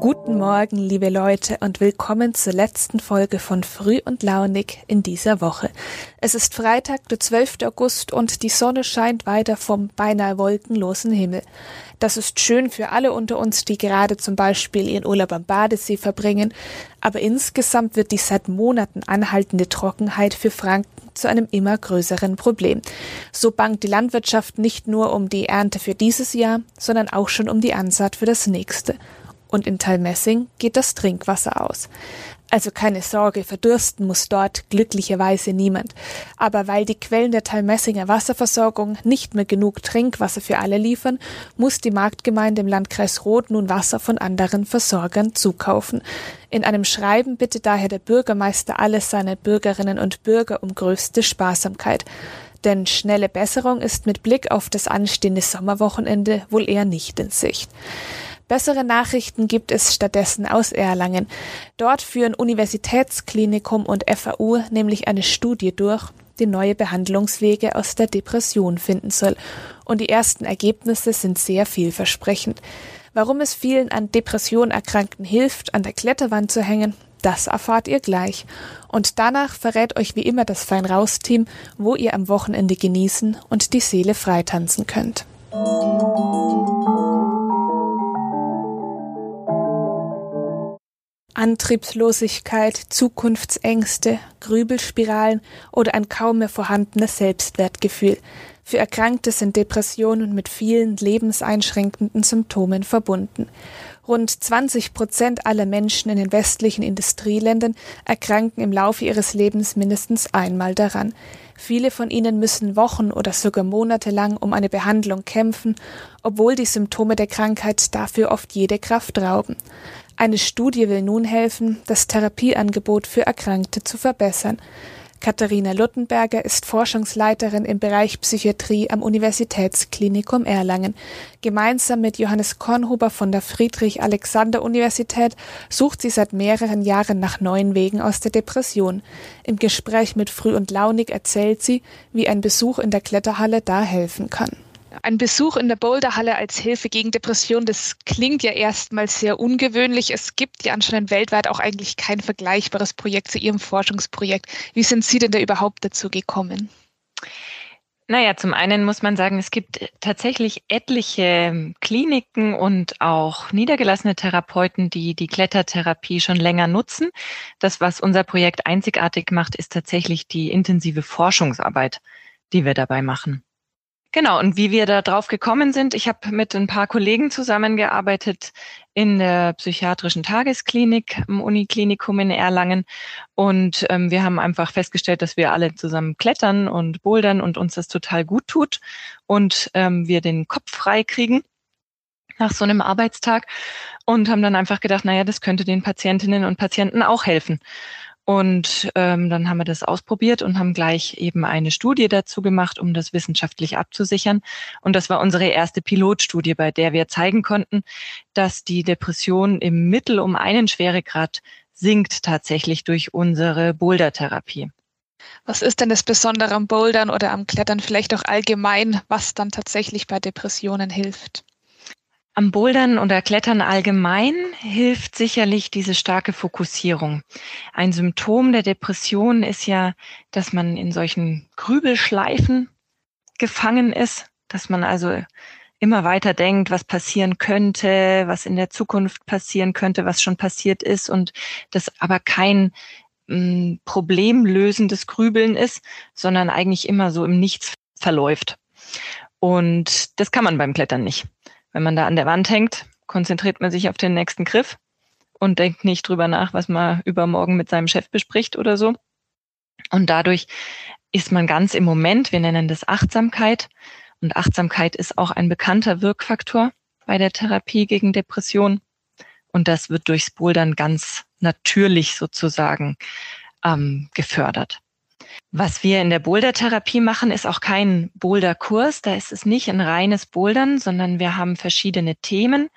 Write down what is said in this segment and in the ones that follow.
Guten Morgen, liebe Leute, und willkommen zur letzten Folge von Früh und Launig in dieser Woche. Es ist Freitag, der 12. August, und die Sonne scheint weiter vom beinahe wolkenlosen Himmel. Das ist schön für alle unter uns, die gerade zum Beispiel ihren Urlaub am Badesee verbringen, aber insgesamt wird die seit Monaten anhaltende Trockenheit für Franken zu einem immer größeren Problem. So bangt die Landwirtschaft nicht nur um die Ernte für dieses Jahr, sondern auch schon um die Ansaat für das nächste. Und in Talmessing geht das Trinkwasser aus. Also keine Sorge, verdursten muss dort glücklicherweise niemand. Aber weil die Quellen der Talmessinger Wasserversorgung nicht mehr genug Trinkwasser für alle liefern, muss die Marktgemeinde im Landkreis Roth nun Wasser von anderen Versorgern zukaufen. In einem Schreiben bittet daher der Bürgermeister alle seine Bürgerinnen und Bürger um größte Sparsamkeit. Denn schnelle Besserung ist mit Blick auf das anstehende Sommerwochenende wohl eher nicht in Sicht. Bessere Nachrichten gibt es stattdessen aus Erlangen. Dort führen Universitätsklinikum und FAU nämlich eine Studie durch, die neue Behandlungswege aus der Depression finden soll. Und die ersten Ergebnisse sind sehr vielversprechend. Warum es vielen an Depression Erkrankten hilft, an der Kletterwand zu hängen, das erfahrt ihr gleich. Und danach verrät euch wie immer das Fein-Raus-Team, wo ihr am Wochenende genießen und die Seele freitanzen könnt. Antriebslosigkeit, Zukunftsängste, Grübelspiralen oder ein kaum mehr vorhandenes Selbstwertgefühl. Für Erkrankte sind Depressionen mit vielen lebenseinschränkenden Symptomen verbunden. Rund 20 Prozent aller Menschen in den westlichen Industrieländern erkranken im Laufe ihres Lebens mindestens einmal daran. Viele von ihnen müssen Wochen oder sogar Monate lang um eine Behandlung kämpfen, obwohl die Symptome der Krankheit dafür oft jede Kraft rauben. Eine Studie will nun helfen, das Therapieangebot für Erkrankte zu verbessern. Katharina Luttenberger ist Forschungsleiterin im Bereich Psychiatrie am Universitätsklinikum Erlangen. Gemeinsam mit Johannes Kornhuber von der Friedrich-Alexander-Universität sucht sie seit mehreren Jahren nach neuen Wegen aus der Depression. Im Gespräch mit Früh und Launig erzählt sie, wie ein Besuch in der Kletterhalle da helfen kann. Ein Besuch in der Boulderhalle als Hilfe gegen Depression, das klingt ja erstmal sehr ungewöhnlich. Es gibt ja anscheinend weltweit auch eigentlich kein vergleichbares Projekt zu Ihrem Forschungsprojekt. Wie sind Sie denn da überhaupt dazu gekommen? Naja, zum einen muss man sagen, es gibt tatsächlich etliche Kliniken und auch niedergelassene Therapeuten, die die Klettertherapie schon länger nutzen. Das, was unser Projekt einzigartig macht, ist tatsächlich die intensive Forschungsarbeit, die wir dabei machen. Genau, und wie wir da drauf gekommen sind, ich habe mit ein paar Kollegen zusammengearbeitet in der psychiatrischen Tagesklinik im Uniklinikum in Erlangen. Und ähm, wir haben einfach festgestellt, dass wir alle zusammen klettern und bouldern und uns das total gut tut und ähm, wir den Kopf frei kriegen nach so einem Arbeitstag und haben dann einfach gedacht, naja, das könnte den Patientinnen und Patienten auch helfen. Und ähm, dann haben wir das ausprobiert und haben gleich eben eine Studie dazu gemacht, um das wissenschaftlich abzusichern. Und das war unsere erste Pilotstudie, bei der wir zeigen konnten, dass die Depression im Mittel um einen Schweregrad sinkt tatsächlich durch unsere Boulder-Therapie. Was ist denn das Besondere am Bouldern oder am Klettern vielleicht auch allgemein, was dann tatsächlich bei Depressionen hilft? Am Bouldern oder Klettern allgemein hilft sicherlich diese starke Fokussierung. Ein Symptom der Depression ist ja, dass man in solchen Grübelschleifen gefangen ist, dass man also immer weiter denkt, was passieren könnte, was in der Zukunft passieren könnte, was schon passiert ist und das aber kein m, problemlösendes Grübeln ist, sondern eigentlich immer so im Nichts verläuft. Und das kann man beim Klettern nicht. Wenn man da an der Wand hängt, konzentriert man sich auf den nächsten Griff und denkt nicht drüber nach, was man übermorgen mit seinem Chef bespricht oder so. Und dadurch ist man ganz im Moment, wir nennen das Achtsamkeit. Und Achtsamkeit ist auch ein bekannter Wirkfaktor bei der Therapie gegen Depression. Und das wird durchs Bouldern ganz natürlich sozusagen ähm, gefördert. Was wir in der Boulder-Therapie machen, ist auch kein Boulder-Kurs. Da ist es nicht ein reines Bouldern, sondern wir haben verschiedene Themen.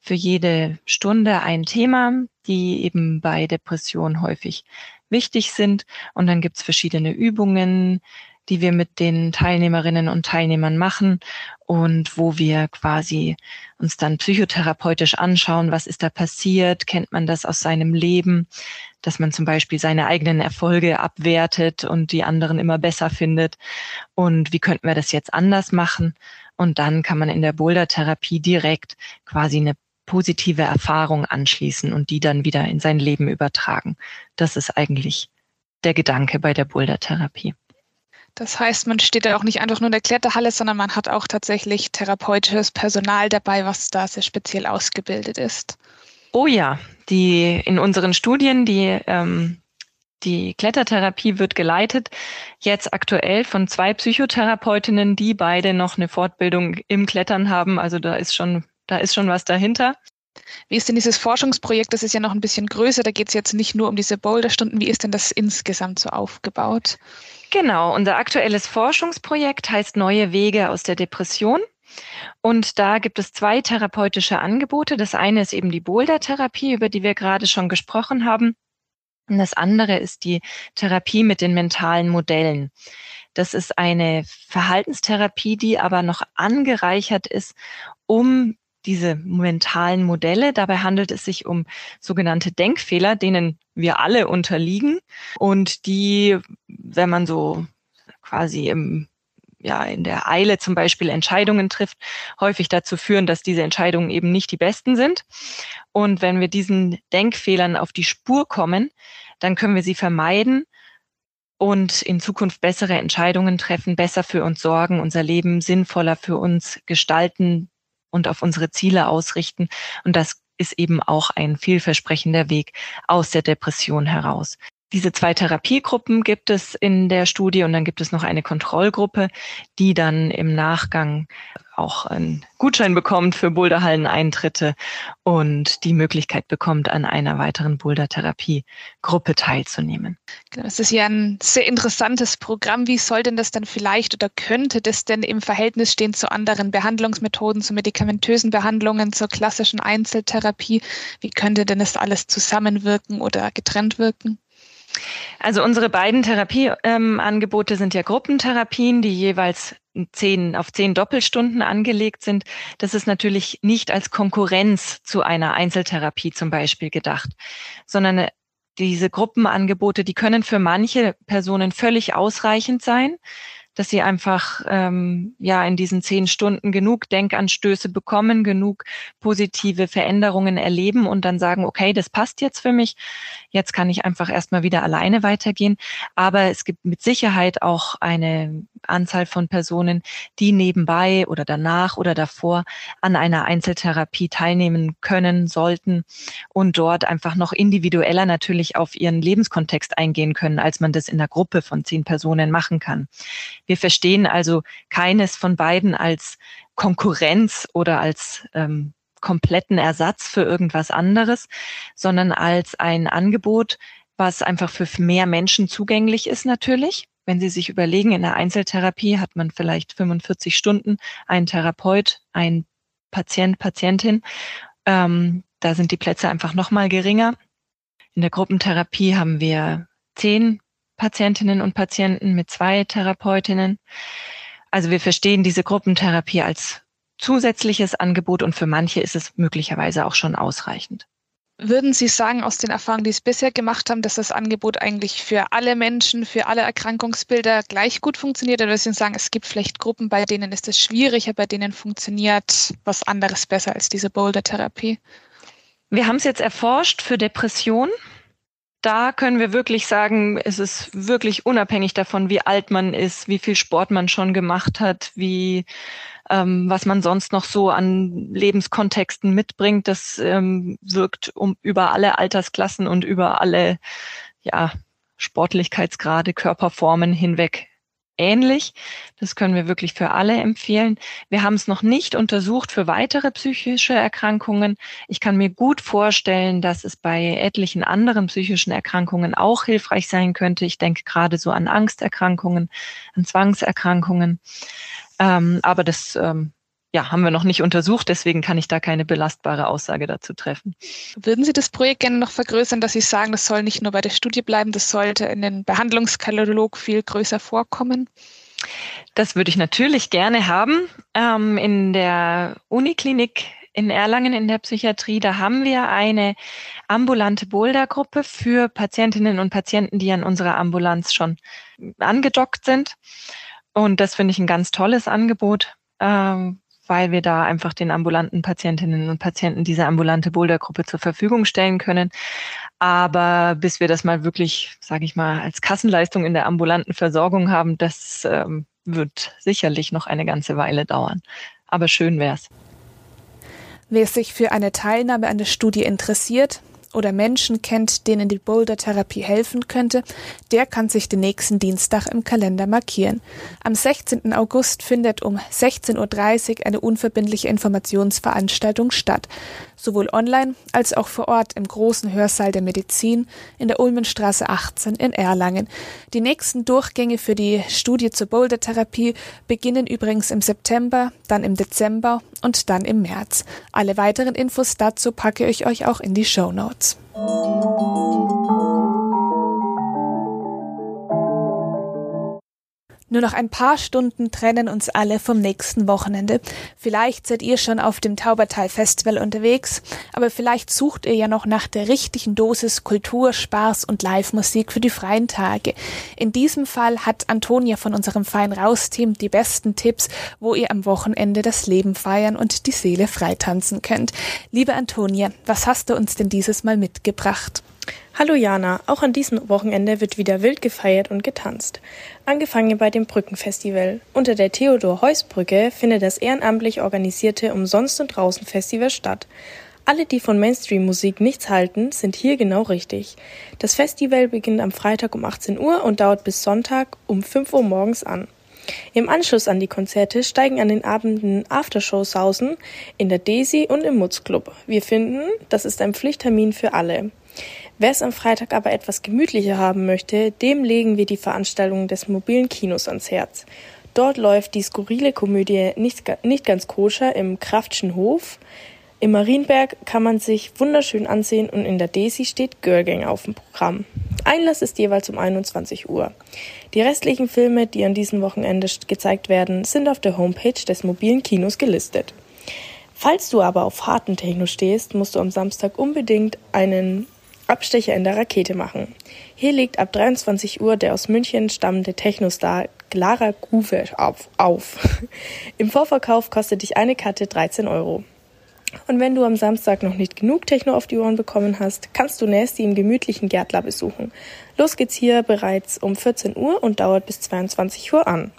Für jede Stunde ein Thema, die eben bei Depression häufig wichtig sind. Und dann gibt's verschiedene Übungen, die wir mit den Teilnehmerinnen und Teilnehmern machen und wo wir quasi uns dann psychotherapeutisch anschauen, was ist da passiert, kennt man das aus seinem Leben, dass man zum Beispiel seine eigenen Erfolge abwertet und die anderen immer besser findet und wie könnten wir das jetzt anders machen und dann kann man in der Boulder-Therapie direkt quasi eine positive Erfahrung anschließen und die dann wieder in sein Leben übertragen. Das ist eigentlich der Gedanke bei der Boulder-Therapie. Das heißt, man steht da auch nicht einfach nur in der Kletterhalle, sondern man hat auch tatsächlich therapeutisches Personal dabei, was da sehr speziell ausgebildet ist. Oh ja, die in unseren Studien, die ähm, die Klettertherapie wird geleitet jetzt aktuell von zwei Psychotherapeutinnen, die beide noch eine Fortbildung im Klettern haben. Also da ist schon, da ist schon was dahinter. Wie ist denn dieses Forschungsprojekt? Das ist ja noch ein bisschen größer. Da geht es jetzt nicht nur um diese Boulderstunden. Wie ist denn das insgesamt so aufgebaut? Genau, unser aktuelles Forschungsprojekt heißt Neue Wege aus der Depression. Und da gibt es zwei therapeutische Angebote. Das eine ist eben die Boulder-Therapie, über die wir gerade schon gesprochen haben. Und das andere ist die Therapie mit den mentalen Modellen. Das ist eine Verhaltenstherapie, die aber noch angereichert ist um diese mentalen Modelle. Dabei handelt es sich um sogenannte Denkfehler, denen wir alle unterliegen und die, wenn man so quasi im ja, in der Eile zum Beispiel Entscheidungen trifft, häufig dazu führen, dass diese Entscheidungen eben nicht die besten sind. Und wenn wir diesen Denkfehlern auf die Spur kommen, dann können wir sie vermeiden und in Zukunft bessere Entscheidungen treffen, besser für uns sorgen, unser Leben sinnvoller für uns gestalten, und auf unsere Ziele ausrichten. Und das ist eben auch ein vielversprechender Weg aus der Depression heraus. Diese zwei Therapiegruppen gibt es in der Studie und dann gibt es noch eine Kontrollgruppe, die dann im Nachgang auch einen Gutschein bekommt für Boulderhallen-Eintritte und die Möglichkeit bekommt, an einer weiteren Boulder-Therapie-Gruppe teilzunehmen. Genau, das ist ja ein sehr interessantes Programm. Wie soll denn das dann vielleicht oder könnte das denn im Verhältnis stehen zu anderen Behandlungsmethoden, zu medikamentösen Behandlungen, zur klassischen Einzeltherapie? Wie könnte denn das alles zusammenwirken oder getrennt wirken? Also unsere beiden Therapieangebote ähm, sind ja Gruppentherapien, die jeweils zehn, auf zehn Doppelstunden angelegt sind. Das ist natürlich nicht als Konkurrenz zu einer Einzeltherapie zum Beispiel gedacht, sondern äh, diese Gruppenangebote, die können für manche Personen völlig ausreichend sein dass sie einfach ähm, ja in diesen zehn Stunden genug Denkanstöße bekommen, genug positive Veränderungen erleben und dann sagen, okay, das passt jetzt für mich. Jetzt kann ich einfach erstmal wieder alleine weitergehen. Aber es gibt mit Sicherheit auch eine Anzahl von Personen, die nebenbei oder danach oder davor an einer Einzeltherapie teilnehmen können, sollten und dort einfach noch individueller natürlich auf ihren Lebenskontext eingehen können, als man das in der Gruppe von zehn Personen machen kann. Wir verstehen also keines von beiden als Konkurrenz oder als ähm, kompletten Ersatz für irgendwas anderes, sondern als ein Angebot, was einfach für mehr Menschen zugänglich ist natürlich. Wenn Sie sich überlegen, in der Einzeltherapie hat man vielleicht 45 Stunden, ein Therapeut, ein Patient, Patientin. Ähm, da sind die Plätze einfach noch mal geringer. In der Gruppentherapie haben wir zehn Patientinnen und Patienten mit zwei Therapeutinnen. Also wir verstehen diese Gruppentherapie als zusätzliches Angebot und für manche ist es möglicherweise auch schon ausreichend. Würden Sie sagen, aus den Erfahrungen, die Sie bisher gemacht haben, dass das Angebot eigentlich für alle Menschen, für alle Erkrankungsbilder gleich gut funktioniert? Oder würden Sie sagen, es gibt vielleicht Gruppen, bei denen ist es schwieriger, bei denen funktioniert was anderes besser als diese Boulder-Therapie? Wir haben es jetzt erforscht für Depressionen da können wir wirklich sagen, es ist wirklich unabhängig davon, wie alt man ist, wie viel Sport man schon gemacht hat, wie ähm, was man sonst noch so an Lebenskontexten mitbringt. Das ähm, wirkt um über alle Altersklassen und über alle ja, Sportlichkeitsgrade, Körperformen hinweg ähnlich. Das können wir wirklich für alle empfehlen. Wir haben es noch nicht untersucht für weitere psychische Erkrankungen. Ich kann mir gut vorstellen, dass es bei etlichen anderen psychischen Erkrankungen auch hilfreich sein könnte. Ich denke gerade so an Angsterkrankungen, an Zwangserkrankungen. Ähm, aber das ähm, ja, haben wir noch nicht untersucht, deswegen kann ich da keine belastbare Aussage dazu treffen. Würden Sie das Projekt gerne noch vergrößern, dass Sie sagen, das soll nicht nur bei der Studie bleiben, das sollte in den Behandlungskatalog viel größer vorkommen? Das würde ich natürlich gerne haben. Ähm, in der Uniklinik in Erlangen in der Psychiatrie, da haben wir eine ambulante Bouldergruppe für Patientinnen und Patienten, die an unserer Ambulanz schon angedockt sind. Und das finde ich ein ganz tolles Angebot. Ähm, weil wir da einfach den ambulanten Patientinnen und Patienten diese ambulante Bouldergruppe zur Verfügung stellen können. Aber bis wir das mal wirklich, sage ich mal, als Kassenleistung in der ambulanten Versorgung haben, das ähm, wird sicherlich noch eine ganze Weile dauern. Aber schön wär's. Wer sich für eine Teilnahme an der Studie interessiert, oder Menschen kennt, denen die Boulder-Therapie helfen könnte, der kann sich den nächsten Dienstag im Kalender markieren. Am 16. August findet um 16.30 Uhr eine unverbindliche Informationsveranstaltung statt, sowohl online als auch vor Ort im großen Hörsaal der Medizin in der Ulmenstraße 18 in Erlangen. Die nächsten Durchgänge für die Studie zur Boulder-Therapie beginnen übrigens im September, dann im Dezember und dann im März. Alle weiteren Infos dazu packe ich euch auch in die Show Notes. Thank you. Nur noch ein paar Stunden trennen uns alle vom nächsten Wochenende. Vielleicht seid ihr schon auf dem Taubertal Festival unterwegs, aber vielleicht sucht ihr ja noch nach der richtigen Dosis Kultur, Spaß und Live-Musik für die freien Tage. In diesem Fall hat Antonia von unserem Fein Raus-Team die besten Tipps, wo ihr am Wochenende das Leben feiern und die Seele freitanzen könnt. Liebe Antonia, was hast du uns denn dieses Mal mitgebracht? Hallo Jana, auch an diesem Wochenende wird wieder wild gefeiert und getanzt. Angefangen bei dem Brückenfestival. Unter der Theodor-Heuss-Brücke findet das ehrenamtlich organisierte Umsonst und Draußen Festival statt. Alle, die von Mainstream-Musik nichts halten, sind hier genau richtig. Das Festival beginnt am Freitag um 18 Uhr und dauert bis Sonntag um 5 Uhr morgens an. Im Anschluss an die Konzerte steigen an den Abenden Aftershows sausen in der Daisy und im Mutz Club. Wir finden, das ist ein Pflichttermin für alle. Wer es am Freitag aber etwas gemütlicher haben möchte, dem legen wir die Veranstaltung des mobilen Kinos ans Herz. Dort läuft die skurrile Komödie Nicht, nicht ganz koscher im Kraftschen Hof. Im Marienberg kann man sich wunderschön ansehen und in der Desi steht Girlgang auf dem Programm. Einlass ist jeweils um 21 Uhr. Die restlichen Filme, die an diesem Wochenende gezeigt werden, sind auf der Homepage des mobilen Kinos gelistet. Falls du aber auf harten Techno stehst, musst du am Samstag unbedingt einen Abstecher in der Rakete machen. Hier legt ab 23 Uhr der aus München stammende Technostar Clara Groove auf, auf. Im Vorverkauf kostet dich eine Karte 13 Euro. Und wenn du am Samstag noch nicht genug Techno auf die Ohren bekommen hast, kannst du Nasty im gemütlichen Gärtler besuchen. Los geht's hier bereits um 14 Uhr und dauert bis 22 Uhr an.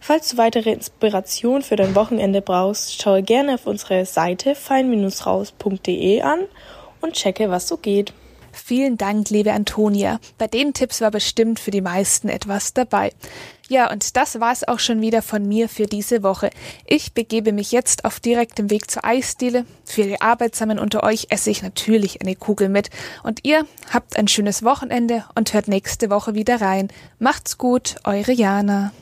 Falls du weitere Inspiration für dein Wochenende brauchst, schaue gerne auf unsere Seite fein-raus.de an und checke, was so geht. Vielen Dank, liebe Antonia. Bei den Tipps war bestimmt für die meisten etwas dabei. Ja, und das war's auch schon wieder von mir für diese Woche. Ich begebe mich jetzt auf direktem Weg zur Eisdiele. Für die Arbeitsamen unter euch esse ich natürlich eine Kugel mit. Und ihr habt ein schönes Wochenende und hört nächste Woche wieder rein. Macht's gut, eure Jana.